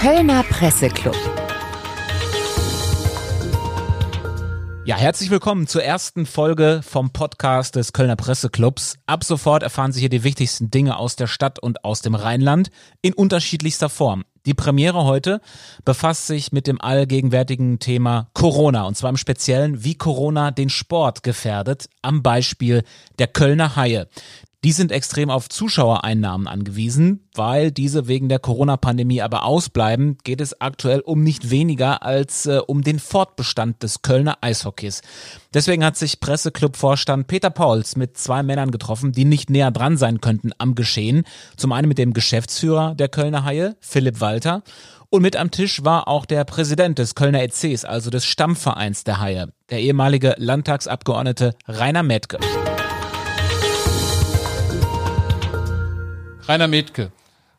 Kölner Presseclub. Ja, herzlich willkommen zur ersten Folge vom Podcast des Kölner Presseclubs. Ab sofort erfahren Sie hier die wichtigsten Dinge aus der Stadt und aus dem Rheinland in unterschiedlichster Form. Die Premiere heute befasst sich mit dem allgegenwärtigen Thema Corona und zwar im Speziellen, wie Corona den Sport gefährdet, am Beispiel der Kölner Haie. Die sind extrem auf Zuschauereinnahmen angewiesen, weil diese wegen der Corona-Pandemie aber ausbleiben, geht es aktuell um nicht weniger als äh, um den Fortbestand des Kölner Eishockeys. Deswegen hat sich Presseclub-Vorstand Peter Pauls mit zwei Männern getroffen, die nicht näher dran sein könnten am Geschehen. Zum einen mit dem Geschäftsführer der Kölner Haie, Philipp Walter, und mit am Tisch war auch der Präsident des Kölner ECs, also des Stammvereins der Haie, der ehemalige Landtagsabgeordnete Rainer Metke. Rainer Metke,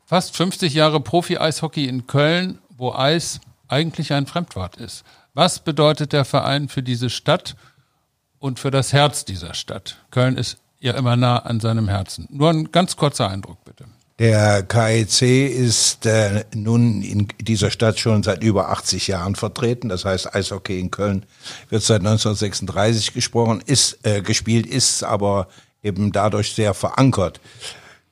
fast 50 Jahre Profi-Eishockey in Köln, wo Eis eigentlich ein Fremdwort ist. Was bedeutet der Verein für diese Stadt und für das Herz dieser Stadt? Köln ist ja immer nah an seinem Herzen. Nur ein ganz kurzer Eindruck, bitte. Der KEC ist äh, nun in dieser Stadt schon seit über 80 Jahren vertreten. Das heißt, Eishockey in Köln wird seit 1936 gesprochen, ist äh, gespielt, ist aber eben dadurch sehr verankert.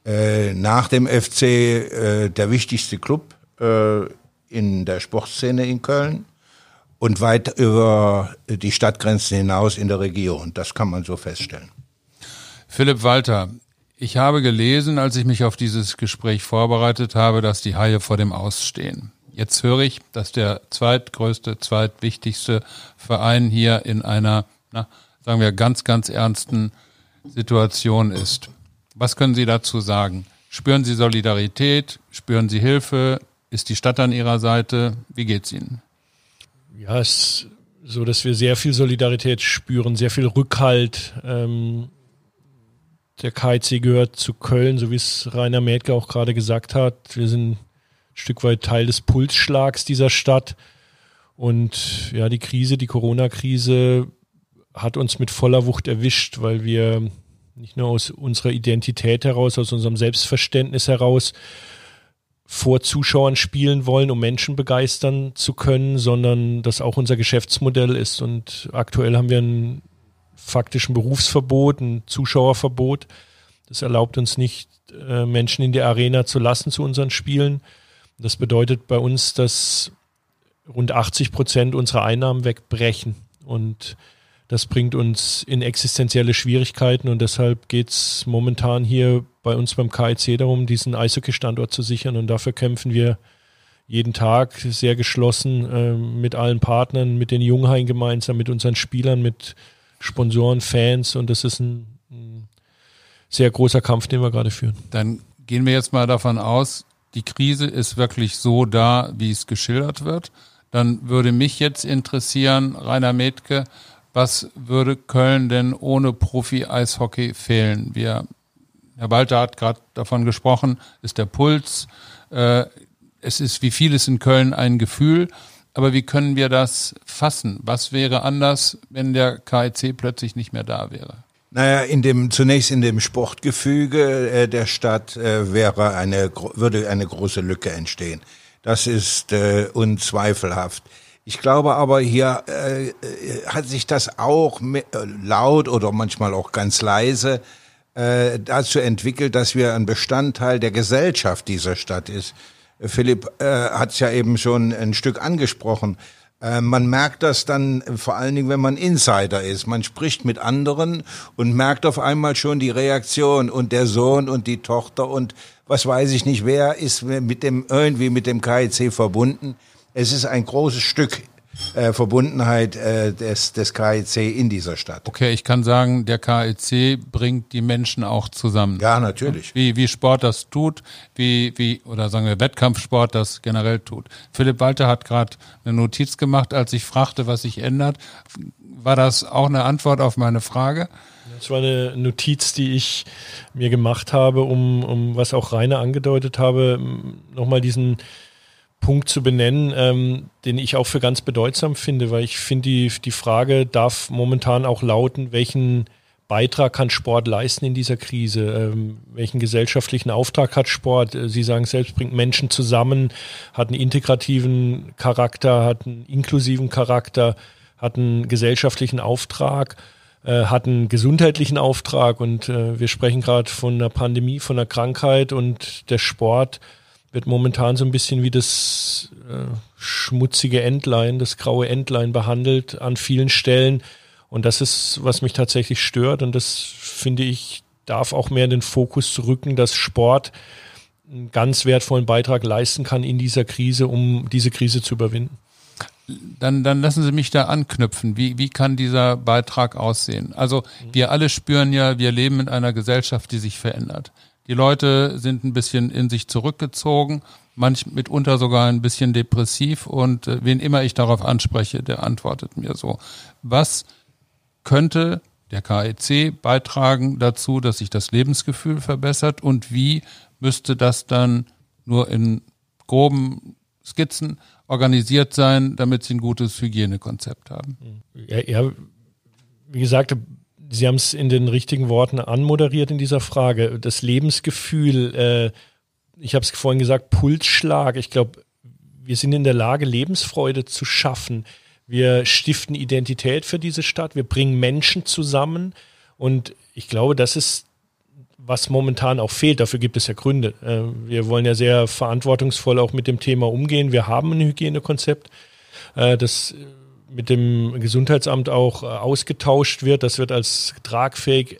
Äh, nach dem FC äh, der wichtigste Club äh, in der Sportszene in Köln und weit über die Stadtgrenzen hinaus in der Region. Das kann man so feststellen. Philipp Walter, ich habe gelesen, als ich mich auf dieses Gespräch vorbereitet habe, dass die Haie vor dem Ausstehen. Jetzt höre ich, dass der zweitgrößte, zweitwichtigste Verein hier in einer, na, sagen wir, ganz, ganz ernsten Situation ist. Was können Sie dazu sagen? Spüren Sie Solidarität? Spüren Sie Hilfe? Ist die Stadt an Ihrer Seite? Wie geht's Ihnen? Ja, es ist so, dass wir sehr viel Solidarität spüren, sehr viel Rückhalt. Ähm, der KIC gehört zu Köln, so wie es Rainer Mädke auch gerade gesagt hat. Wir sind ein Stück weit Teil des Pulsschlags dieser Stadt. Und ja, die Krise, die Corona-Krise hat uns mit voller Wucht erwischt, weil wir nicht nur aus unserer Identität heraus, aus unserem Selbstverständnis heraus vor Zuschauern spielen wollen, um Menschen begeistern zu können, sondern das auch unser Geschäftsmodell ist. Und aktuell haben wir einen faktischen Berufsverbot, ein Zuschauerverbot. Das erlaubt uns nicht, äh, Menschen in die Arena zu lassen zu unseren Spielen. Das bedeutet bei uns, dass rund 80 Prozent unserer Einnahmen wegbrechen. Und das bringt uns in existenzielle Schwierigkeiten und deshalb geht es momentan hier bei uns beim KIC darum, diesen Eishockey-Standort zu sichern und dafür kämpfen wir jeden Tag sehr geschlossen äh, mit allen Partnern, mit den Junghain gemeinsam, mit unseren Spielern, mit Sponsoren, Fans und das ist ein, ein sehr großer Kampf, den wir gerade führen. Dann gehen wir jetzt mal davon aus, die Krise ist wirklich so da, wie es geschildert wird. Dann würde mich jetzt interessieren, Rainer Metke, was würde Köln denn ohne Profi-Eishockey fehlen? Wir, Herr Walter hat gerade davon gesprochen, ist der Puls. Äh, es ist wie vieles in Köln ein Gefühl. Aber wie können wir das fassen? Was wäre anders, wenn der KIC plötzlich nicht mehr da wäre? Naja, in dem, zunächst in dem Sportgefüge äh, der Stadt äh, wäre eine, würde eine große Lücke entstehen. Das ist äh, unzweifelhaft. Ich glaube aber, hier äh, äh, hat sich das auch äh, laut oder manchmal auch ganz leise äh, dazu entwickelt, dass wir ein Bestandteil der Gesellschaft dieser Stadt ist. Philipp äh, hat es ja eben schon ein Stück angesprochen. Man merkt das dann vor allen Dingen, wenn man Insider ist. Man spricht mit anderen und merkt auf einmal schon die Reaktion und der Sohn und die Tochter und was weiß ich nicht, wer ist mit dem irgendwie mit dem KIC verbunden es ist ein großes Stück äh, Verbundenheit äh, des, des KIC in dieser Stadt. Okay, ich kann sagen, der KIC bringt die Menschen auch zusammen. Ja, natürlich. Wie, wie Sport das tut, wie, wie, oder sagen wir Wettkampfsport das generell tut. Philipp Walter hat gerade eine Notiz gemacht, als ich fragte, was sich ändert. War das auch eine Antwort auf meine Frage? Das war eine Notiz, die ich mir gemacht habe, um, um was auch Rainer angedeutet habe, nochmal diesen Punkt zu benennen, ähm, den ich auch für ganz bedeutsam finde, weil ich finde, die, die Frage darf momentan auch lauten, welchen Beitrag kann Sport leisten in dieser Krise? Ähm, welchen gesellschaftlichen Auftrag hat Sport? Äh, Sie sagen selbst, bringt Menschen zusammen, hat einen integrativen Charakter, hat einen inklusiven Charakter, hat einen gesellschaftlichen Auftrag, äh, hat einen gesundheitlichen Auftrag und äh, wir sprechen gerade von einer Pandemie, von einer Krankheit und der Sport wird momentan so ein bisschen wie das äh, schmutzige Entlein, das graue Entlein behandelt an vielen Stellen und das ist, was mich tatsächlich stört. Und das finde ich, darf auch mehr in den Fokus rücken, dass Sport einen ganz wertvollen Beitrag leisten kann in dieser Krise, um diese Krise zu überwinden. Dann, dann lassen Sie mich da anknüpfen. Wie, wie kann dieser Beitrag aussehen? Also wir alle spüren ja, wir leben in einer Gesellschaft, die sich verändert. Die Leute sind ein bisschen in sich zurückgezogen, manch mitunter sogar ein bisschen depressiv und äh, wen immer ich darauf anspreche, der antwortet mir so. Was könnte der KEC beitragen dazu, dass sich das Lebensgefühl verbessert und wie müsste das dann nur in groben Skizzen organisiert sein, damit sie ein gutes Hygienekonzept haben? Ja, ja wie gesagt, Sie haben es in den richtigen Worten anmoderiert in dieser Frage. Das Lebensgefühl, äh, ich habe es vorhin gesagt, Pulsschlag. Ich glaube, wir sind in der Lage, Lebensfreude zu schaffen. Wir stiften Identität für diese Stadt. Wir bringen Menschen zusammen. Und ich glaube, das ist, was momentan auch fehlt. Dafür gibt es ja Gründe. Äh, wir wollen ja sehr verantwortungsvoll auch mit dem Thema umgehen. Wir haben ein Hygienekonzept, äh, das mit dem Gesundheitsamt auch äh, ausgetauscht wird. Das wird als tragfähig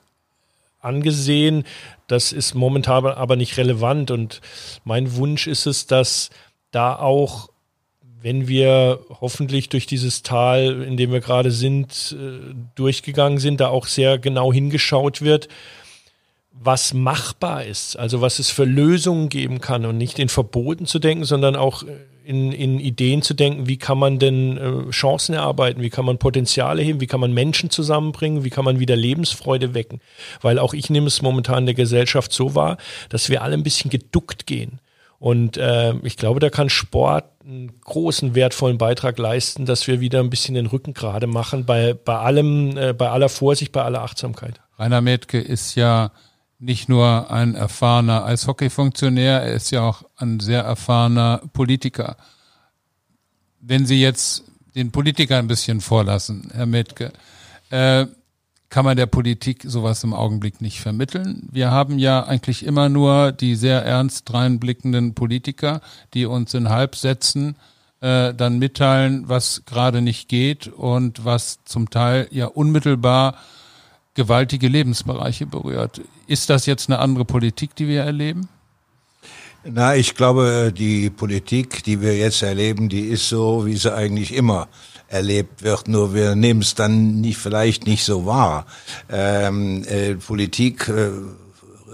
angesehen. Das ist momentan aber nicht relevant. Und mein Wunsch ist es, dass da auch wenn wir hoffentlich durch dieses Tal, in dem wir gerade sind, äh, durchgegangen sind, da auch sehr genau hingeschaut wird, was machbar ist, also was es für Lösungen geben kann und nicht in Verboten zu denken, sondern auch in, in Ideen zu denken, wie kann man denn äh, Chancen erarbeiten, wie kann man Potenziale heben, wie kann man Menschen zusammenbringen, wie kann man wieder Lebensfreude wecken. Weil auch ich nehme es momentan in der Gesellschaft so wahr, dass wir alle ein bisschen geduckt gehen. Und äh, ich glaube, da kann Sport einen großen, wertvollen Beitrag leisten, dass wir wieder ein bisschen den Rücken gerade machen, bei, bei allem, äh, bei aller Vorsicht, bei aller Achtsamkeit. Rainer Metke ist ja nicht nur ein erfahrener Eishockey-Funktionär, er ist ja auch ein sehr erfahrener Politiker. Wenn Sie jetzt den Politiker ein bisschen vorlassen, Herr Metke, äh, kann man der Politik sowas im Augenblick nicht vermitteln. Wir haben ja eigentlich immer nur die sehr ernst reinblickenden Politiker, die uns in Halbsätzen äh, dann mitteilen, was gerade nicht geht und was zum Teil ja unmittelbar gewaltige Lebensbereiche berührt. Ist das jetzt eine andere Politik, die wir erleben? Na, ich glaube, die Politik, die wir jetzt erleben, die ist so, wie sie eigentlich immer erlebt wird, nur wir nehmen es dann nicht, vielleicht nicht so wahr. Ähm, äh, Politik äh,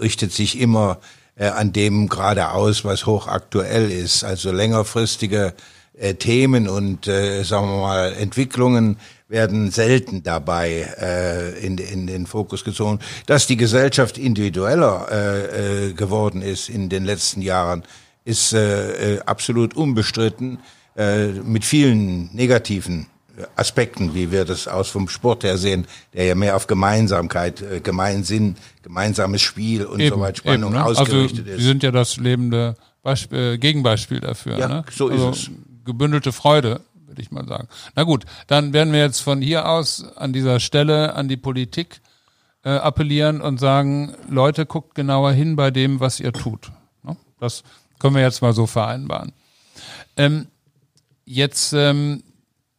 richtet sich immer äh, an dem gerade aus, was hochaktuell ist. Also längerfristige äh, Themen und, äh, sagen wir mal, Entwicklungen werden selten dabei äh, in, in den Fokus gezogen. Dass die Gesellschaft individueller äh, äh, geworden ist in den letzten Jahren, ist äh, äh absolut unbestritten äh, mit vielen negativen Aspekten, wie wir das aus vom Sport her sehen, der ja mehr auf Gemeinsamkeit, äh, Gemeinsinn, gemeinsames Spiel und eben, so weiter Spannung eben, ne? ausgerichtet also, ist. Sie sind ja das lebende Beispiel, äh, Gegenbeispiel dafür. Ja, ne? so also, ist es. Gebündelte Freude, würde ich mal sagen. Na gut, dann werden wir jetzt von hier aus an dieser Stelle an die Politik äh, appellieren und sagen, Leute, guckt genauer hin bei dem, was ihr tut. Ne? Das können wir jetzt mal so vereinbaren. Ähm, Jetzt, ähm,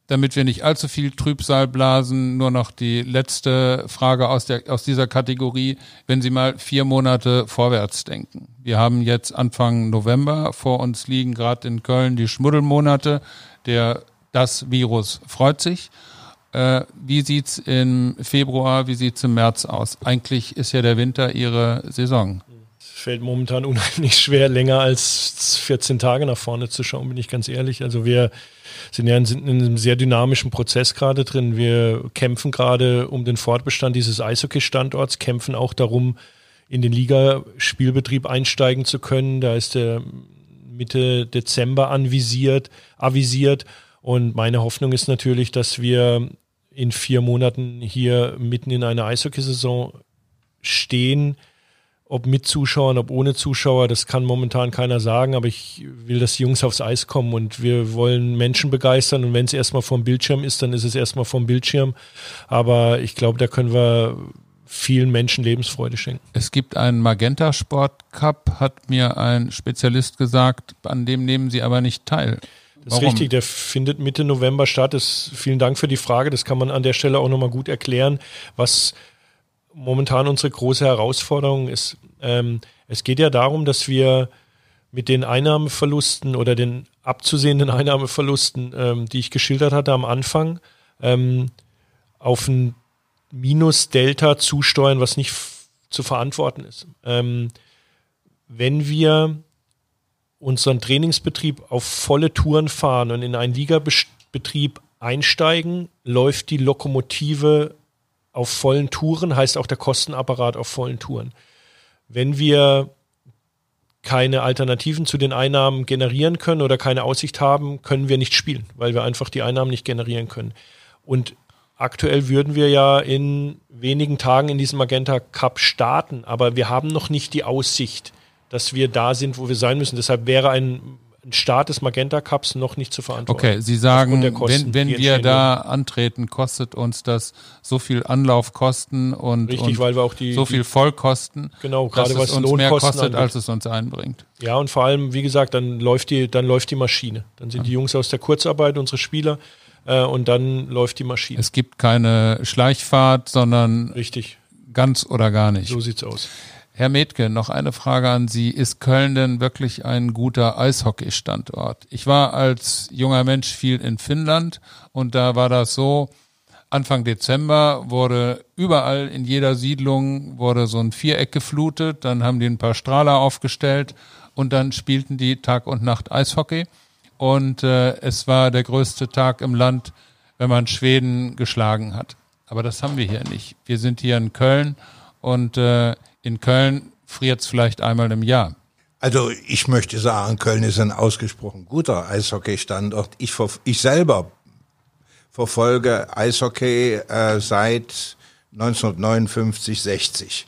damit wir nicht allzu viel Trübsal blasen, nur noch die letzte Frage aus, der, aus dieser Kategorie. Wenn Sie mal vier Monate vorwärts denken. Wir haben jetzt Anfang November vor uns liegen, gerade in Köln, die Schmuddelmonate. Der, das Virus freut sich. Äh, wie sieht's im Februar, wie sieht's im März aus? Eigentlich ist ja der Winter Ihre Saison fällt momentan unheimlich schwer, länger als 14 Tage nach vorne zu schauen, bin ich ganz ehrlich. Also wir sind ja in, in einem sehr dynamischen Prozess gerade drin. Wir kämpfen gerade um den Fortbestand dieses Eishockey-Standorts, kämpfen auch darum, in den Ligaspielbetrieb einsteigen zu können. Da ist der Mitte Dezember anvisiert, avisiert. Und meine Hoffnung ist natürlich, dass wir in vier Monaten hier mitten in einer Eishockeysaison stehen. Ob mit Zuschauern, ob ohne Zuschauer, das kann momentan keiner sagen, aber ich will, dass die Jungs aufs Eis kommen und wir wollen Menschen begeistern und wenn es erstmal vom Bildschirm ist, dann ist es erstmal vom Bildschirm. Aber ich glaube, da können wir vielen Menschen Lebensfreude schenken. Es gibt einen Magenta Sport Cup, hat mir ein Spezialist gesagt, an dem nehmen Sie aber nicht teil. Das ist richtig, der findet Mitte November statt. Das, vielen Dank für die Frage. Das kann man an der Stelle auch nochmal gut erklären, was momentan unsere große Herausforderung ist. Ähm, es geht ja darum, dass wir mit den Einnahmeverlusten oder den abzusehenden Einnahmeverlusten, ähm, die ich geschildert hatte am Anfang, ähm, auf ein Minus-Delta zusteuern, was nicht zu verantworten ist. Ähm, wenn wir unseren Trainingsbetrieb auf volle Touren fahren und in einen Ligabetrieb einsteigen, läuft die Lokomotive auf vollen Touren, heißt auch der Kostenapparat auf vollen Touren. Wenn wir keine Alternativen zu den Einnahmen generieren können oder keine Aussicht haben, können wir nicht spielen, weil wir einfach die Einnahmen nicht generieren können. Und aktuell würden wir ja in wenigen Tagen in diesem Magenta Cup starten, aber wir haben noch nicht die Aussicht, dass wir da sind, wo wir sein müssen. Deshalb wäre ein ein Start des Magenta Cups noch nicht zu verantworten. Okay, Sie sagen, Kosten, wenn, wenn wir da antreten, kostet uns das so viel Anlaufkosten und, Richtig, und die, so viel Vollkosten, genau, gerade dass was es uns Lohnkosten mehr kostet, angeht. als es uns einbringt. Ja, und vor allem, wie gesagt, dann läuft die, dann läuft die Maschine. Dann sind die Jungs aus der Kurzarbeit, unsere Spieler, äh, und dann läuft die Maschine. Es gibt keine Schleichfahrt, sondern Richtig. ganz oder gar nicht. So sieht's aus. Herr Metke, noch eine Frage an Sie. Ist Köln denn wirklich ein guter Eishockey-Standort? Ich war als junger Mensch viel in Finnland und da war das so, Anfang Dezember wurde überall in jeder Siedlung wurde so ein Viereck geflutet, dann haben die ein paar Strahler aufgestellt und dann spielten die Tag und Nacht Eishockey und äh, es war der größte Tag im Land, wenn man Schweden geschlagen hat. Aber das haben wir hier nicht. Wir sind hier in Köln und äh, in Köln friert es vielleicht einmal im Jahr. Also ich möchte sagen, Köln ist ein ausgesprochen guter Eishockey-Standort. Ich, ich selber verfolge Eishockey äh, seit 1959, 60.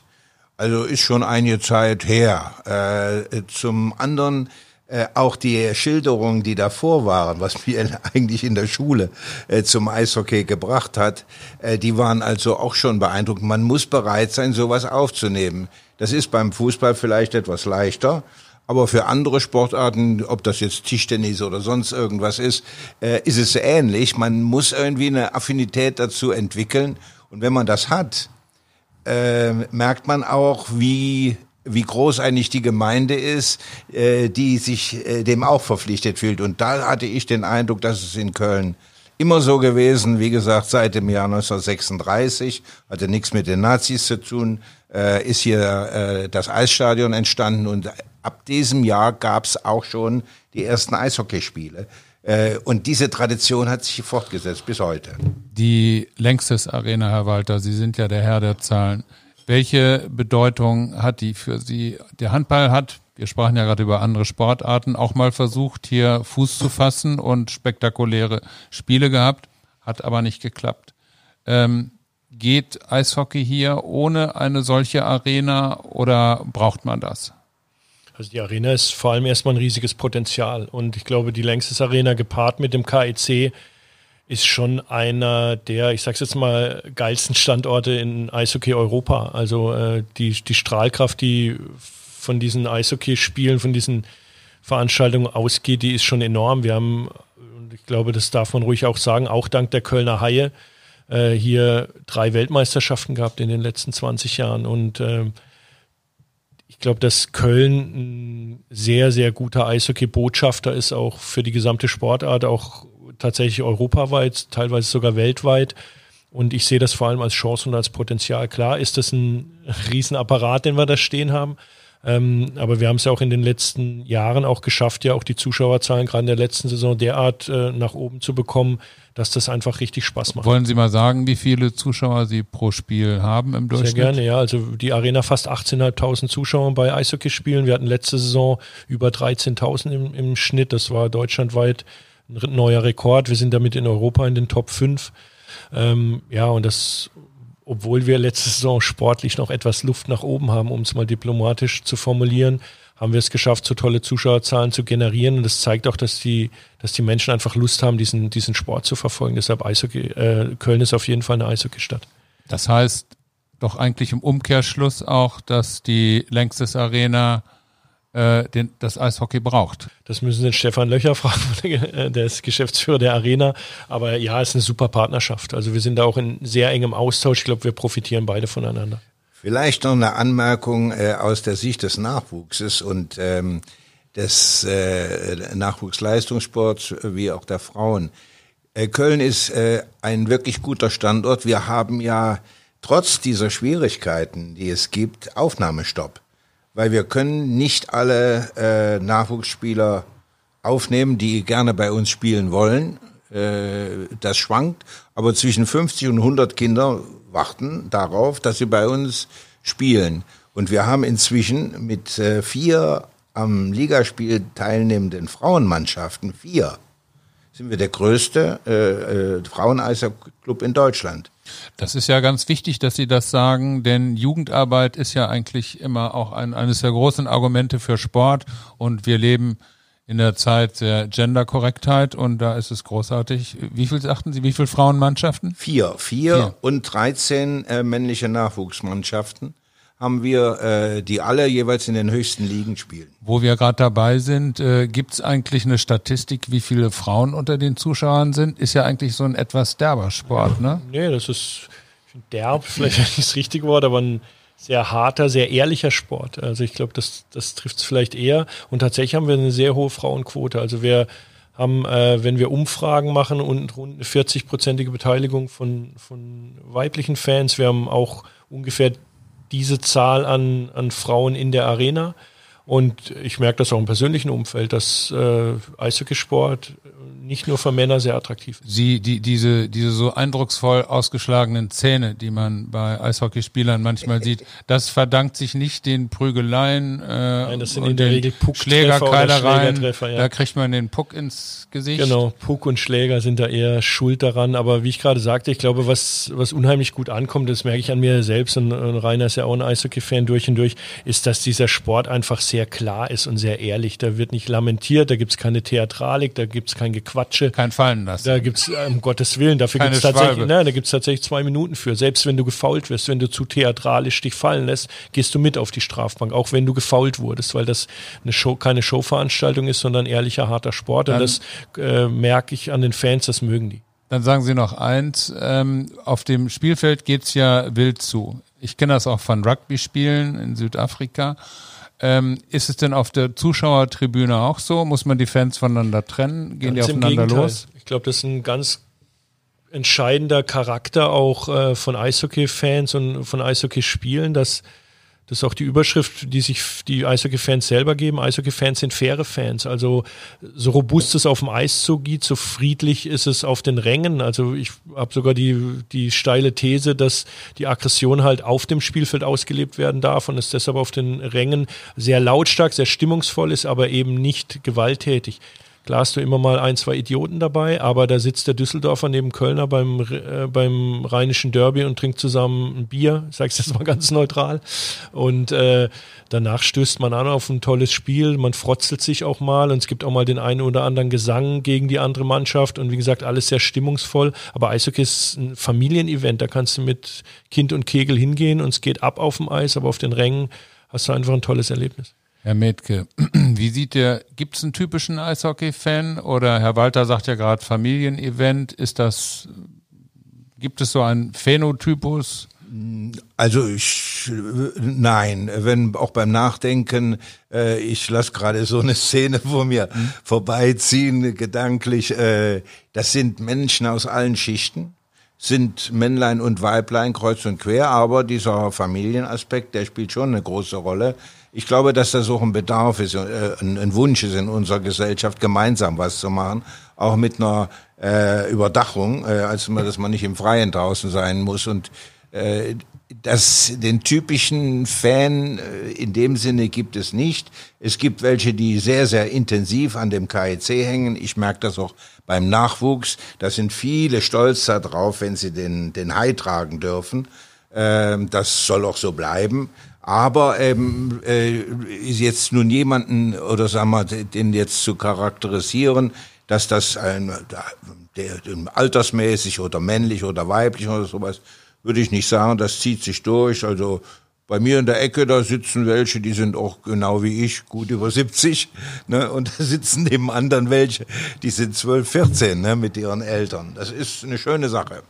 Also ist schon einige Zeit her. Äh, zum anderen äh, auch die Schilderungen, die davor waren, was mir eigentlich in der Schule äh, zum Eishockey gebracht hat, äh, die waren also auch schon beeindruckend. Man muss bereit sein, sowas aufzunehmen. Das ist beim Fußball vielleicht etwas leichter, aber für andere Sportarten, ob das jetzt Tischtennis oder sonst irgendwas ist, äh, ist es ähnlich. Man muss irgendwie eine Affinität dazu entwickeln. Und wenn man das hat, äh, merkt man auch, wie wie groß eigentlich die Gemeinde ist, äh, die sich äh, dem auch verpflichtet fühlt. Und da hatte ich den Eindruck, dass es in Köln immer so gewesen, wie gesagt, seit dem Jahr 1936, hatte nichts mit den Nazis zu tun, äh, ist hier äh, das Eisstadion entstanden und ab diesem Jahr gab es auch schon die ersten Eishockeyspiele. Äh, und diese Tradition hat sich fortgesetzt bis heute. Die Längstes Arena, Herr Walter, Sie sind ja der Herr der Zahlen. Welche Bedeutung hat die für Sie? Der Handball hat, wir sprachen ja gerade über andere Sportarten, auch mal versucht, hier Fuß zu fassen und spektakuläre Spiele gehabt, hat aber nicht geklappt. Ähm, geht Eishockey hier ohne eine solche Arena oder braucht man das? Also die Arena ist vor allem erstmal ein riesiges Potenzial. Und ich glaube, die Längstes Arena gepaart mit dem KEC ist schon einer der, ich sag's jetzt mal, geilsten Standorte in Eishockey Europa. Also äh, die, die Strahlkraft, die von diesen Eishockey-Spielen, von diesen Veranstaltungen ausgeht, die ist schon enorm. Wir haben, und ich glaube, das darf man ruhig auch sagen, auch dank der Kölner Haie äh, hier drei Weltmeisterschaften gehabt in den letzten 20 Jahren. Und äh, ich glaube, dass Köln ein sehr, sehr guter Eishockey-Botschafter ist, auch für die gesamte Sportart, auch tatsächlich europaweit, teilweise sogar weltweit. Und ich sehe das vor allem als Chance und als Potenzial. Klar ist das ein Riesenapparat, den wir da stehen haben. Ähm, aber wir haben es ja auch in den letzten Jahren auch geschafft, ja auch die Zuschauerzahlen gerade in der letzten Saison derart äh, nach oben zu bekommen, dass das einfach richtig Spaß macht. Wollen Sie mal sagen, wie viele Zuschauer Sie pro Spiel haben im Durchschnitt? Sehr gerne, ja. Also die Arena fast 18.500 Zuschauer bei Eishockeyspielen. Wir hatten letzte Saison über 13.000 im, im Schnitt. Das war deutschlandweit ein neuer Rekord. Wir sind damit in Europa in den Top 5. Ähm, ja, und das, obwohl wir letzte Saison sportlich noch etwas Luft nach oben haben, um es mal diplomatisch zu formulieren, haben wir es geschafft, so tolle Zuschauerzahlen zu generieren. Und das zeigt auch, dass die, dass die Menschen einfach Lust haben, diesen, diesen Sport zu verfolgen. Deshalb Eishockey, äh, Köln ist auf jeden Fall eine Eishockeystadt. Das heißt doch eigentlich im Umkehrschluss auch, dass die Längstes Arena äh, den, das Eishockey braucht. Das müssen Sie den Stefan Löcher fragen, der ist Geschäftsführer der Arena. Aber ja, es ist eine super Partnerschaft. Also wir sind da auch in sehr engem Austausch. Ich glaube, wir profitieren beide voneinander. Vielleicht noch eine Anmerkung äh, aus der Sicht des Nachwuchses und ähm, des äh, Nachwuchsleistungssports wie auch der Frauen. Äh, Köln ist äh, ein wirklich guter Standort. Wir haben ja trotz dieser Schwierigkeiten, die es gibt, Aufnahmestopp weil wir können nicht alle äh, Nachwuchsspieler aufnehmen, die gerne bei uns spielen wollen. Äh, das schwankt, aber zwischen 50 und 100 Kinder warten darauf, dass sie bei uns spielen. Und wir haben inzwischen mit äh, vier am Ligaspiel teilnehmenden Frauenmannschaften, vier, sind wir der größte äh, äh, Fraueneishockey-Club in Deutschland. Das ist ja ganz wichtig, dass Sie das sagen, denn Jugendarbeit ist ja eigentlich immer auch ein, eines der großen Argumente für Sport und wir leben in der Zeit der Genderkorrektheit und da ist es großartig. Wie viel sagten Sie, wie viele Frauenmannschaften? Vier, vier, vier. und 13 äh, männliche Nachwuchsmannschaften haben wir, äh, die alle jeweils in den höchsten Ligen spielen. Wo wir gerade dabei sind, äh, gibt es eigentlich eine Statistik, wie viele Frauen unter den Zuschauern sind? Ist ja eigentlich so ein etwas derber Sport, ne? Nee, das ist derb, vielleicht nicht das richtige Wort, aber ein sehr harter, sehr ehrlicher Sport. Also ich glaube, das, das trifft es vielleicht eher. Und tatsächlich haben wir eine sehr hohe Frauenquote. Also wir haben, äh, wenn wir Umfragen machen und rund eine 40-prozentige Beteiligung von, von weiblichen Fans. Wir haben auch ungefähr diese Zahl an, an Frauen in der Arena. Und ich merke das auch im persönlichen Umfeld, dass äh, Eishockeysport nicht nur für Männer sehr attraktiv ist. Sie, die, diese, diese so eindrucksvoll ausgeschlagenen Zähne, die man bei Eishockeyspielern manchmal sieht, das verdankt sich nicht den Prügeleien äh, Nein, das sind in der Regel Schlägerkeilereien. Ja. Da kriegt man den Puck ins Gesicht. Genau, Puck und Schläger sind da eher schuld daran. Aber wie ich gerade sagte, ich glaube, was, was unheimlich gut ankommt, das merke ich an mir selbst, und, und Rainer ist ja auch ein Eishockey-Fan durch und durch, ist, dass dieser Sport einfach sehr klar ist und sehr ehrlich. Da wird nicht lamentiert, da gibt es keine Theatralik, da gibt es kein Gequatsche Quatsche. Kein Fallen lassen. Da gibt's äh, um Gottes Willen, dafür gibt es tatsächlich, nein, da gibt's tatsächlich zwei Minuten für. Selbst wenn du gefault wirst, wenn du zu theatralisch dich fallen lässt, gehst du mit auf die Strafbank, auch wenn du gefault wurdest, weil das eine Show, keine Showveranstaltung ist, sondern ehrlicher, harter Sport. Dann, Und das äh, merke ich an den Fans, das mögen die. Dann sagen Sie noch eins, ähm, auf dem Spielfeld geht's ja wild zu. Ich kenne das auch von Rugby-Spielen in Südafrika. Ähm, ist es denn auf der Zuschauertribüne auch so? Muss man die Fans voneinander trennen? Gehen ganz die aufeinander los? Ich glaube, das ist ein ganz entscheidender Charakter auch äh, von Eishockey-Fans und von Eishockey-Spielen, dass das ist auch die Überschrift, die sich die Eishockey-Fans selber geben. Eishockey-Fans sind faire Fans. Also so robust es auf dem Eis zugeht, so friedlich ist es auf den Rängen. Also ich habe sogar die, die steile These, dass die Aggression halt auf dem Spielfeld ausgelebt werden darf und es deshalb auf den Rängen sehr lautstark, sehr stimmungsvoll ist, aber eben nicht gewalttätig. Klar hast du immer mal ein, zwei Idioten dabei, aber da sitzt der Düsseldorfer neben Kölner beim, äh, beim rheinischen Derby und trinkt zusammen ein Bier, sag's jetzt mal ganz neutral. Und äh, danach stößt man an auf ein tolles Spiel, man frotzelt sich auch mal und es gibt auch mal den einen oder anderen Gesang gegen die andere Mannschaft und wie gesagt, alles sehr stimmungsvoll. Aber Eishockey ist ein Familienevent, da kannst du mit Kind und Kegel hingehen und es geht ab auf dem Eis, aber auf den Rängen hast du einfach ein tolles Erlebnis. Herr Metke, wie sieht der, gibt es einen typischen Eishockey-Fan oder Herr Walter sagt ja gerade Familienevent, ist das, gibt es so einen Phänotypus? Also ich, nein, wenn auch beim Nachdenken, äh, ich lasse gerade so eine Szene vor mir mhm. vorbeiziehen, gedanklich, äh, das sind Menschen aus allen Schichten, sind Männlein und Weiblein kreuz und quer, aber dieser Familienaspekt, der spielt schon eine große Rolle. Ich glaube, dass das auch ein Bedarf ist, äh, ein Wunsch ist in unserer Gesellschaft, gemeinsam was zu machen, auch mit einer äh, Überdachung, äh, als dass man nicht im Freien draußen sein muss und Äh, das, den typischen Fan äh, in dem Sinne gibt es nicht. Es gibt welche, die sehr, sehr intensiv an dem KEC hängen. Ich merke das auch beim Nachwuchs. Da sind viele stolz darauf, wenn sie den, den Hai tragen dürfen. Ähm, das soll auch so bleiben. Aber ähm, äh, jetzt nun jemanden oder sagen wir, den jetzt zu charakterisieren, dass das ein, der, altersmäßig oder männlich oder weiblich oder sowas würde ich nicht sagen, das zieht sich durch. Also bei mir in der Ecke, da sitzen welche, die sind auch genau wie ich, gut über 70. Ne? Und da sitzen neben anderen welche, die sind 12, 14 ne? mit ihren Eltern. Das ist eine schöne Sache.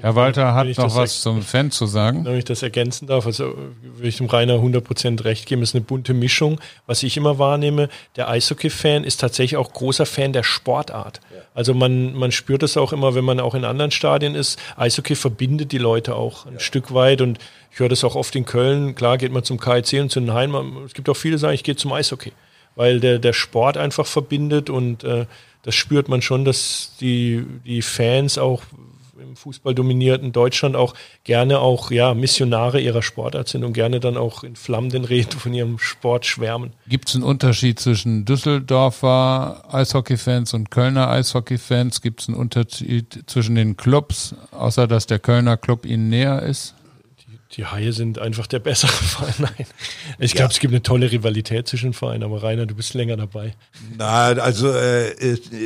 Herr Walter hat noch was zum Fan zu sagen. Wenn ich das ergänzen darf, also würde ich dem Rainer 100% recht geben, ist eine bunte Mischung. Was ich immer wahrnehme, der Eishockey-Fan ist tatsächlich auch großer Fan der Sportart. Also man, man spürt es auch immer, wenn man auch in anderen Stadien ist. Eishockey verbindet die Leute auch ein ja. Stück weit und ich höre das auch oft in Köln. Klar geht man zum KIC und zu den Heim. Es gibt auch viele, die sagen, ich gehe zum Eishockey, weil der, der Sport einfach verbindet und äh, das spürt man schon, dass die, die Fans auch im Fußball dominierten Deutschland auch gerne auch ja, Missionare ihrer Sportart sind und gerne dann auch in flammenden Reden von ihrem Sport schwärmen. Gibt es einen Unterschied zwischen Düsseldorfer Eishockey-Fans und Kölner Eishockey-Fans? Gibt es einen Unterschied zwischen den Clubs, außer dass der Kölner Club ihnen näher ist? Die Haie sind einfach der bessere Verein. Nein. Ich glaube, ja. es gibt eine tolle Rivalität zwischen Vereinen, aber Rainer, du bist länger dabei. Na, also äh,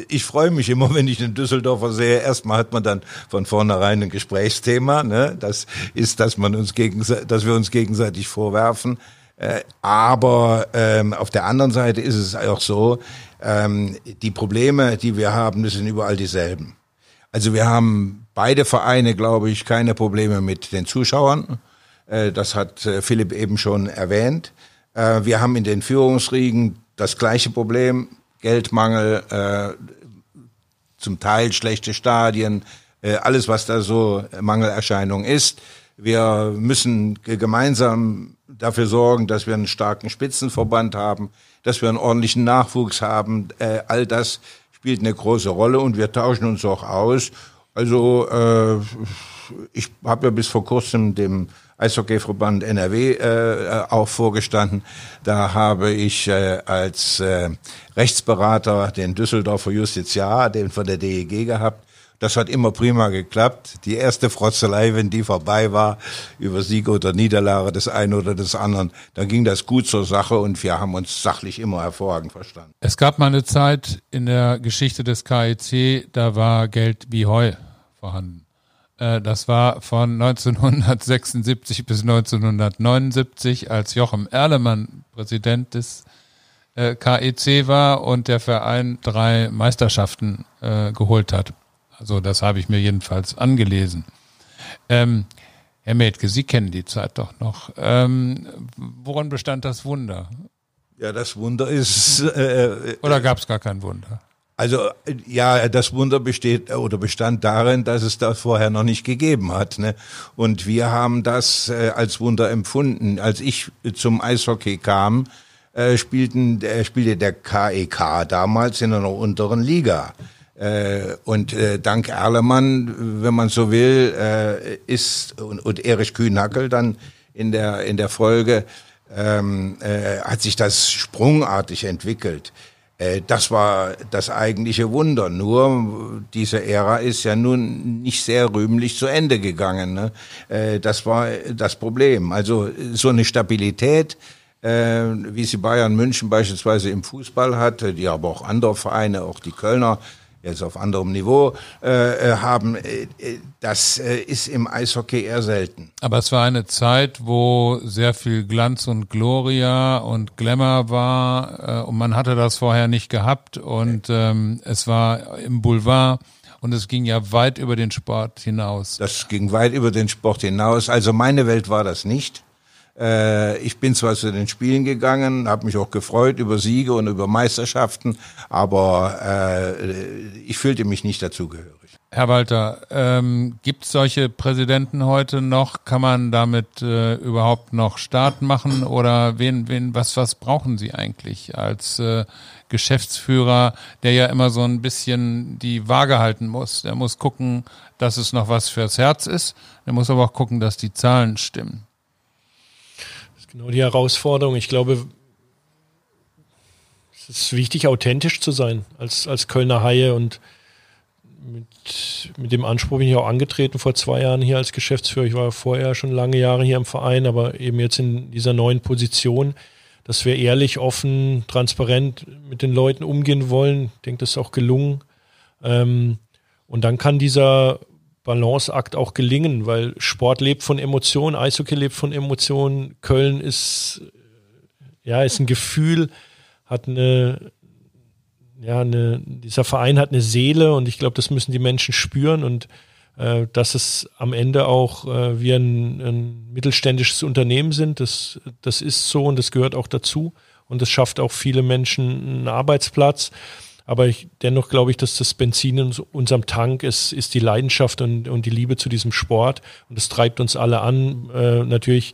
ich freue mich immer, wenn ich den Düsseldorfer sehe. Erstmal hat man dann von vornherein ein Gesprächsthema. Ne? Das ist, dass man uns gegenseitig, dass wir uns gegenseitig vorwerfen. Äh, aber ähm, auf der anderen Seite ist es auch so, ähm, die Probleme, die wir haben, das sind überall dieselben. Also wir haben beide Vereine, glaube ich, keine Probleme mit den Zuschauern. Äh, das hat äh, Philipp eben schon erwähnt. Äh, wir haben in den Führungsriegen das gleiche Problem, Geldmangel, zum Teil schlechte Stadien, alles, was da so Mangelerscheinung ist. Wir müssen gemeinsam dafür sorgen, dass wir einen starken Spitzenverband haben, dass wir einen ordentlichen Nachwuchs haben. All das spielt eine große Rolle und wir tauschen uns auch aus. Also ich habe ja bis vor kurzem dem Eishockeyverband NRW äh, auch vorgestanden. Da habe ich äh, als äh, Rechtsberater den Düsseldorfer Justiziar, den von der DEG gehabt. Das hat immer prima geklappt. Die erste Frotzelei, wenn die vorbei war, über Sieg oder Niederlage des einen oder des anderen, dann ging das gut zur Sache und wir haben uns sachlich immer hervorragend verstanden. Es gab mal eine Zeit in der Geschichte des KIC, da war Geld wie Heu vorhanden. Äh, das war von 1976 bis 1979, als Jochem Erlemann Präsident des äh, KEC war und der Verein drei Meisterschaften äh, geholt hat. Also das habe ich mir jedenfalls angelesen. Ähm, Herr Metke, Sie kennen die Zeit doch noch. Ähm, woran bestand das Wunder? Ja, das Wunder ist. Äh, Oder gab es gar kein Wunder? Also ja, das Wunder besteht oder bestand darin, dass es das vorher noch nicht gegeben hat. Ne? Und wir haben das äh, als Wunder empfunden. Als ich zum Eishockey kam, äh, spielten, äh, spielte der KEK e damals in einer unteren Liga. Äh, und äh, dank Erlemann, wenn man so will, äh, ist und, Erich Kühnhackel dann in der in der Folge ähm, äh, hat sich das sprungartig entwickelt. Äh, das war das eigentliche Wunder. Nur diese Ära ist ja nun nicht sehr rühmlich zu Ende gegangen. Ne? Äh, das war das Problem. Also so eine Stabilität, äh, wie sie Bayern München beispielsweise im Fußball hatte, die aber auch andere Vereine, auch die Kölner, jetzt auf anderem Niveau äh, äh haben, äh, äh, das äh, ist im Eishockey eher selten. Aber es war eine Zeit, wo sehr viel Glanz und Gloria und Glamour war äh, und man hatte das vorher nicht gehabt und ähm, es war im Boulevard und es ging ja weit über den Sport hinaus. Das ging weit über den Sport hinaus. Also meine Welt war das nicht. Äh, ich bin zwar zu den Spielen gegangen, habe mich auch gefreut über Siege und über Meisterschaften, aber äh, ich fühlte mich nicht dazugehörig. Herr Walter, ähm, gibt es solche Präsidenten heute noch? Kann man damit äh, überhaupt noch Start machen oder wen, wen, was, was brauchen Sie eigentlich als äh, Geschäftsführer, der ja immer so ein bisschen die Waage halten muss? Der muss gucken, dass es noch was fürs Herz ist. Der muss aber auch gucken, dass die Zahlen stimmen. Genau die Herausforderung. Ich glaube, es ist wichtig, authentisch zu sein als, als Kölner Haie und mit, mit dem Anspruch bin ich auch angetreten vor zwei Jahren hier als Geschäftsführer. Ich war vorher schon lange Jahre hier im Verein, aber eben jetzt in dieser neuen Position, dass wir ehrlich, offen, transparent mit den Leuten umgehen wollen. Ich denke, das ist auch gelungen. Ähm, und dann kann dieser Balanceakt auch gelingen, weil Sport lebt von Emotionen, Eishockey lebt von Emotionen, Köln ist, ja, ist ein Gefühl, hat eine, ja, eine, dieser Verein hat eine Seele und ich glaube, das müssen die Menschen spüren und äh, dass es am Ende auch äh, wir ein, ein mittelständisches Unternehmen sind, das, das ist so und das gehört auch dazu und das schafft auch viele Menschen einen Arbeitsplatz. Aber ich, dennoch glaube ich, dass das Benzin in unserem Tank ist, ist die Leidenschaft und, und die Liebe zu diesem Sport. Und das treibt uns alle an. Äh, natürlich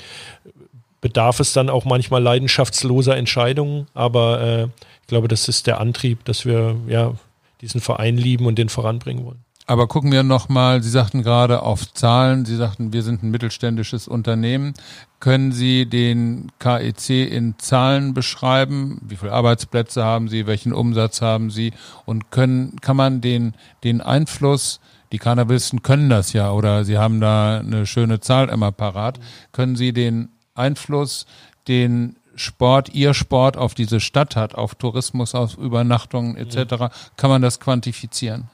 bedarf es dann auch manchmal leidenschaftsloser Entscheidungen, aber äh, ich glaube, das ist der Antrieb, dass wir ja diesen Verein lieben und den voranbringen wollen. Aber gucken wir nochmal, Sie sagten gerade auf Zahlen, Sie sagten, wir sind ein mittelständisches Unternehmen. Können Sie den KEC in Zahlen beschreiben? Wie viele Arbeitsplätze haben Sie? Welchen Umsatz haben Sie? Und können, kann man den, den Einfluss, die Cannabisten können das ja, oder Sie haben da eine schöne Zahl immer parat. Können Sie den Einfluss, den Sport, ihr Sport auf diese Stadt hat, auf Tourismus, auf Übernachtungen etc., kann man das quantifizieren?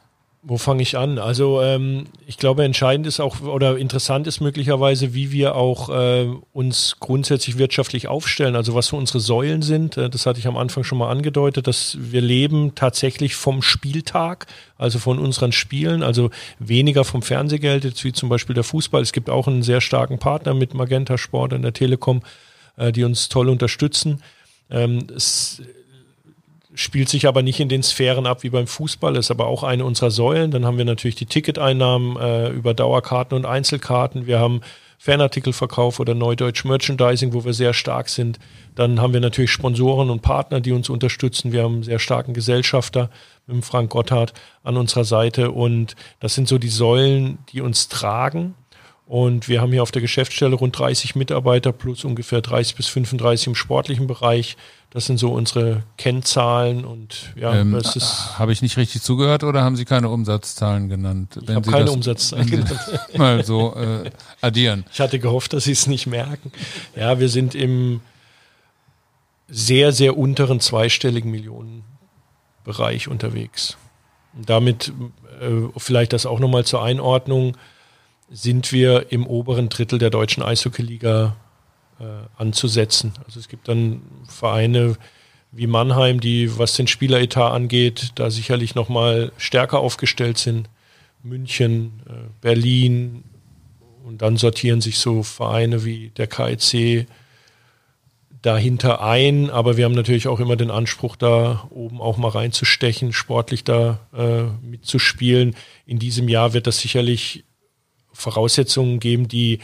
Wo fange ich an? Also ähm, ich glaube, entscheidend ist auch oder interessant ist möglicherweise, wie wir auch äh, uns grundsätzlich wirtschaftlich aufstellen. Also was so unsere Säulen sind. Äh, das hatte ich am Anfang schon mal angedeutet, dass wir leben tatsächlich vom Spieltag, also von unseren Spielen, also weniger vom Fernsehgeld, jetzt wie zum Beispiel der Fußball. Es gibt auch einen sehr starken Partner mit Magenta Sport und der Telekom äh, die uns toll unterstützen. Ähm, es spielt sich aber nicht in den Sphären ab wie beim Fußball, ist aber auch eine unserer Säulen. Dann haben wir natürlich die Ticketeinnahmen äh, über Dauerkarten und Einzelkarten. Wir haben Fanartikelverkauf oder Neudeutsch Merchandising, wo wir sehr stark sind. Dann haben wir natürlich Sponsoren und Partner, die uns unterstützen. Wir haben einen sehr starken Gesellschafter mit Frank Gotthard an unserer Seite. Und das sind so die Säulen, die uns tragen. Und wir haben hier auf der Geschäftsstelle rund 30 Mitarbeiter plus ungefähr 30 bis 35 im sportlichen Bereich. Das sind so unsere Kennzahlen und ja, ähm, das ist. Habe ich nicht richtig zugehört oder haben Sie keine Umsatzzahlen genannt? Ich habe keine Umsatzzahlen genannt. mal so äh, addieren. Ich hatte gehofft, dass Sie es nicht merken. Ja, wir sind im sehr, sehr unteren zweistelligen Millionenbereich unterwegs. Und damit äh, vielleicht das auch nochmal zur Einordnung sind wir im oberen Drittel der deutschen Eishockeyliga äh, anzusetzen. Also es gibt dann Vereine wie Mannheim, die, was den Spieleretat angeht, da sicherlich nochmal stärker aufgestellt sind. München, äh, Berlin und dann sortieren sich so Vereine wie der KIC dahinter ein, aber wir haben natürlich auch immer den Anspruch, da oben auch mal reinzustechen, sportlich da äh, mitzuspielen. In diesem Jahr wird das sicherlich Voraussetzungen geben, die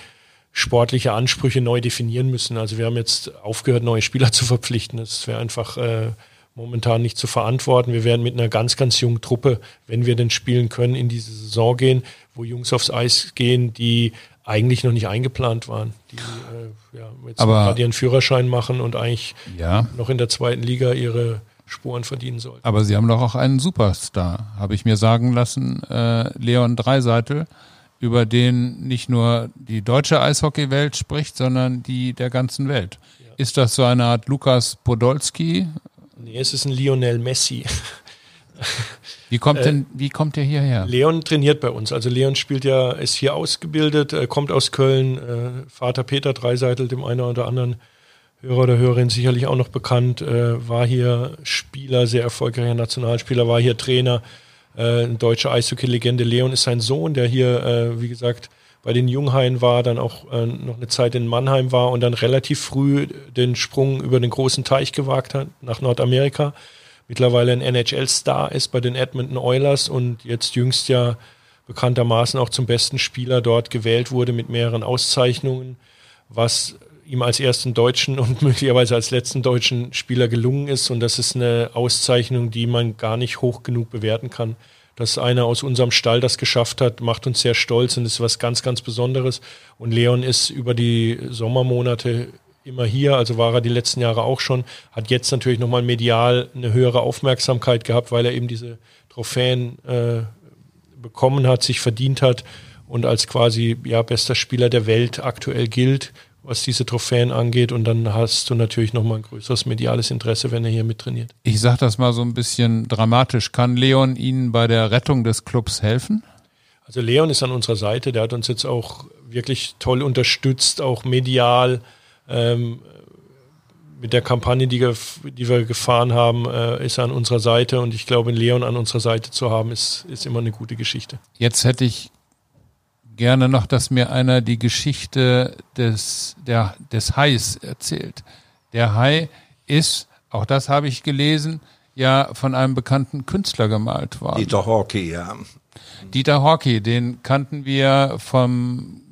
sportliche Ansprüche neu definieren müssen. Also wir haben jetzt aufgehört, neue Spieler zu verpflichten. Das wäre einfach äh, momentan nicht zu verantworten. Wir werden mit einer ganz, ganz jungen Truppe, wenn wir denn spielen können, in diese Saison gehen, wo Jungs aufs Eis gehen, die eigentlich noch nicht eingeplant waren, die äh, ja, jetzt gerade ihren Führerschein machen und eigentlich ja. noch in der zweiten Liga ihre Spuren verdienen sollten. Aber Sie haben doch auch einen Superstar, habe ich mir sagen lassen, äh, Leon Dreiseitel über den nicht nur die deutsche Eishockeywelt spricht, sondern die der ganzen Welt. Ja. Ist das so eine Art Lukas Podolski? Nee, es ist ein Lionel Messi. Wie kommt denn, wie kommt der hierher? Leon trainiert bei uns. Also Leon spielt ja, ist hier ausgebildet, kommt aus Köln. Äh, Vater Peter Dreiseitel, dem einen oder anderen Hörer oder Hörerin sicherlich auch noch bekannt, äh, war hier Spieler, sehr erfolgreicher Nationalspieler, war hier Trainer äh, deutsche Eishockey-Legende. Leon ist sein Sohn, der hier, äh, wie gesagt, bei den Junghain war, dann auch äh, noch eine Zeit in Mannheim war und dann relativ früh den Sprung über den großen Teich gewagt hat nach Nordamerika. Mittlerweile ein NHL-Star ist bei den Edmonton Oilers und jetzt jüngst ja bekanntermaßen auch zum besten Spieler dort gewählt wurde mit mehreren Auszeichnungen, was ihm als ersten deutschen und möglicherweise als letzten deutschen Spieler gelungen ist. Und das ist eine Auszeichnung, die man gar nicht hoch genug bewerten kann. Dass einer aus unserem Stall das geschafft hat, macht uns sehr stolz und ist was ganz, ganz Besonderes. Und Leon ist über die Sommermonate immer hier, also war er die letzten Jahre auch schon, hat jetzt natürlich nochmal medial eine höhere Aufmerksamkeit gehabt, weil er eben diese Trophäen äh, bekommen hat, sich verdient hat und als quasi ja, bester Spieler der Welt aktuell gilt was diese Trophäen angeht. Und dann hast du natürlich nochmal ein größeres mediales Interesse, wenn er hier mittrainiert. Ich sage das mal so ein bisschen dramatisch. Kann Leon Ihnen bei der Rettung des Clubs helfen? Also Leon ist an unserer Seite. Der hat uns jetzt auch wirklich toll unterstützt, auch medial. Ähm, mit der Kampagne, die, die, wir gefahren haben, äh, ist er an unserer Seite. Und ich glaube, Leon an unserer Seite zu haben, ist, ist immer eine gute Geschichte. Jetzt hätte ich gerne noch, dass mir einer die Geschichte des, der, des Hais erzählt. Der Hai ist, auch das habe ich gelesen, ja von einem bekannten Künstler gemalt worden. Dieter Horky, ja. Dieter Horky, den kannten wir vom,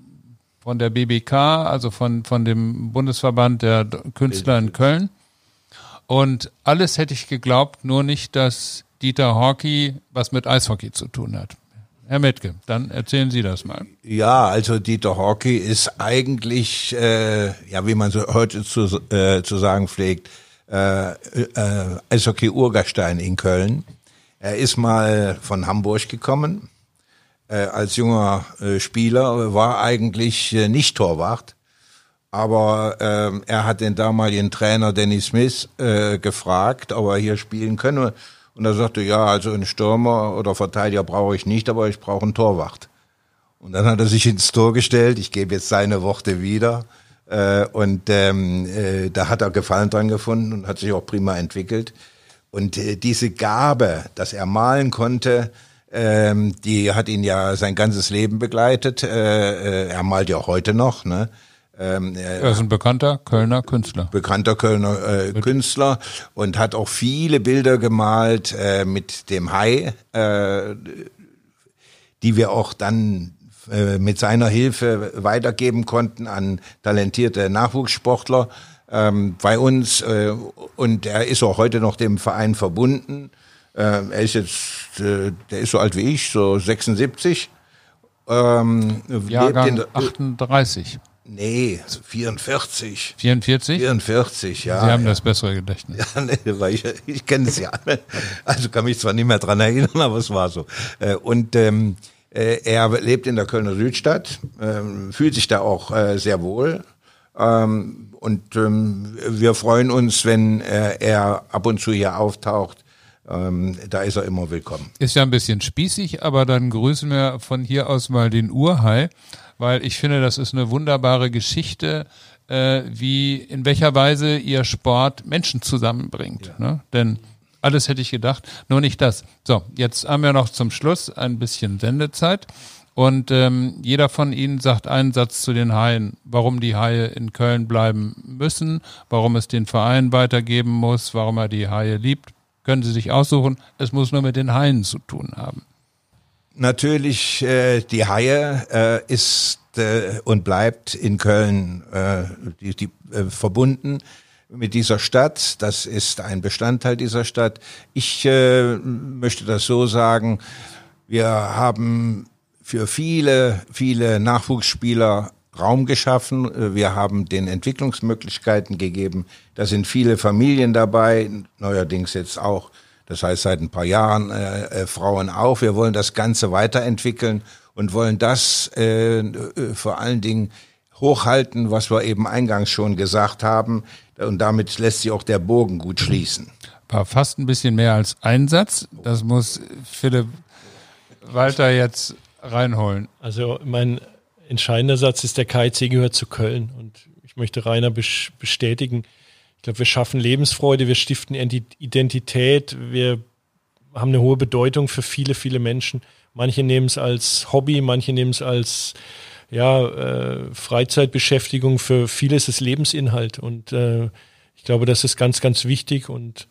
von der BBK, also von, von dem Bundesverband der Künstler in Köln. Und alles hätte ich geglaubt, nur nicht, dass Dieter Horky was mit Eishockey zu tun hat. Herr Metke, dann erzählen Sie das mal. Ja, also Dieter Hockey ist eigentlich, äh, ja, wie man so heute zu, äh, zu sagen pflegt, äh, äh, Eishockey-Urgestein in Köln. Er ist mal von Hamburg gekommen. Äh, als junger äh, Spieler war eigentlich äh, nicht Torwart, aber äh, er hat den damaligen Trainer Dennis Smith äh, gefragt, ob er hier spielen könne. Und er sagte, ja, also einen Stürmer oder Verteidiger brauche ich nicht, aber ich brauche einen Torwart. Und dann hat er sich ins Tor gestellt. Ich gebe jetzt seine Worte wieder. Äh, und ähm, äh, da hat er Gefallen dran gefunden und hat sich auch prima entwickelt. Und äh, diese Gabe, dass er malen konnte, ähm, die hat ihn ja sein ganzes Leben begleitet. Äh, äh, er malt ja auch heute noch. Ne? Ähm, er ist ein bekannter Kölner Künstler. Bekannter Kölner äh, Künstler und hat auch viele Bilder gemalt äh, mit dem Hai, äh, die wir auch dann äh, mit seiner Hilfe weitergeben konnten an talentierte Nachwuchssportler ähm, bei uns. Äh, und er ist auch heute noch dem Verein verbunden. Äh, er ist jetzt, äh, der ist so alt wie ich, so 76. Ähm, Jahrgang in, 38. Nee, 44. 44? 44, ja. Sie haben ja. das bessere Gedächtnis. Ja, nee, weil ich, ich kenne es ja. Also kann mich zwar nicht mehr dran erinnern, aber es war so. Äh, und ähm, äh, er lebt in der Kölner Südstadt, ähm, fühlt sich da auch äh, sehr wohl. Ähm, und ähm, wir freuen uns, wenn er ab und zu hier auftaucht. Ähm, da ist er immer willkommen. Ist ja ein bisschen spießig, aber dann grüßen wir von hier aus mal den Urhai weil ich finde, das ist eine wunderbare Geschichte, äh, wie in welcher Weise ihr Sport Menschen zusammenbringt. Ja. Ne? Denn alles hätte ich gedacht, nur nicht das. So, jetzt haben wir noch zum Schluss ein bisschen Sendezeit. Und ähm, jeder von Ihnen sagt einen Satz zu den Haien, warum die Haie in Köln bleiben müssen, warum es den Verein weitergeben muss, warum er die Haie liebt. Können Sie sich aussuchen. Es muss nur mit den Haien zu tun haben natürlich äh, die Haie äh, ist äh, und bleibt in Köln äh, die, die, äh, verbunden mit dieser Stadt. Das ist ein Bestandteil dieser Stadt. Ich äh, möchte das so sagen. Wir haben für viele, viele Nachwuchsspieler Raum geschaffen. Wir haben den Entwicklungsmöglichkeiten gegeben. Da sind viele Familien dabei, neuerdings jetzt auch das heißt seit ein paar Jahren äh, äh, Frauen auch. Wir wollen das Ganze weiterentwickeln und wollen das äh, äh, vor allen Dingen hochhalten, was wir eben eingangs schon gesagt haben. Und damit lässt sich auch der Bogen gut schließen. War fast ein bisschen mehr als ein Satz. Das muss Philipp Walter jetzt reinholen. Also mein entscheidender Satz ist, der KIC gehört zu Köln. Und ich möchte Rainer bestätigen, ich glaube, wir schaffen Lebensfreude, wir stiften Identität, wir haben eine hohe Bedeutung für viele, viele Menschen. Manche nehmen es als Hobby, manche nehmen es als ja, äh, Freizeitbeschäftigung. Für viele ist es Lebensinhalt. Und äh, ich glaube, das ist ganz, ganz wichtig. Und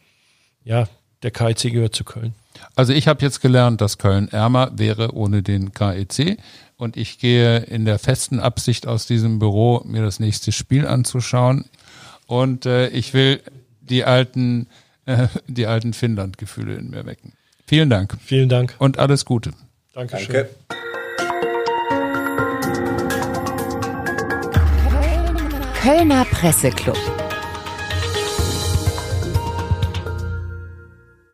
ja, der KIC gehört zu Köln. Also ich habe jetzt gelernt, dass Köln ärmer wäre ohne den KEC und ich gehe in der festen Absicht aus diesem Büro, mir das nächste Spiel anzuschauen und äh, ich will die alten, äh, die alten Finnland-Gefühle in mir wecken. Vielen Dank Vielen Dank. und alles Gute. Dankeschön. Danke. Kölner Presseclub.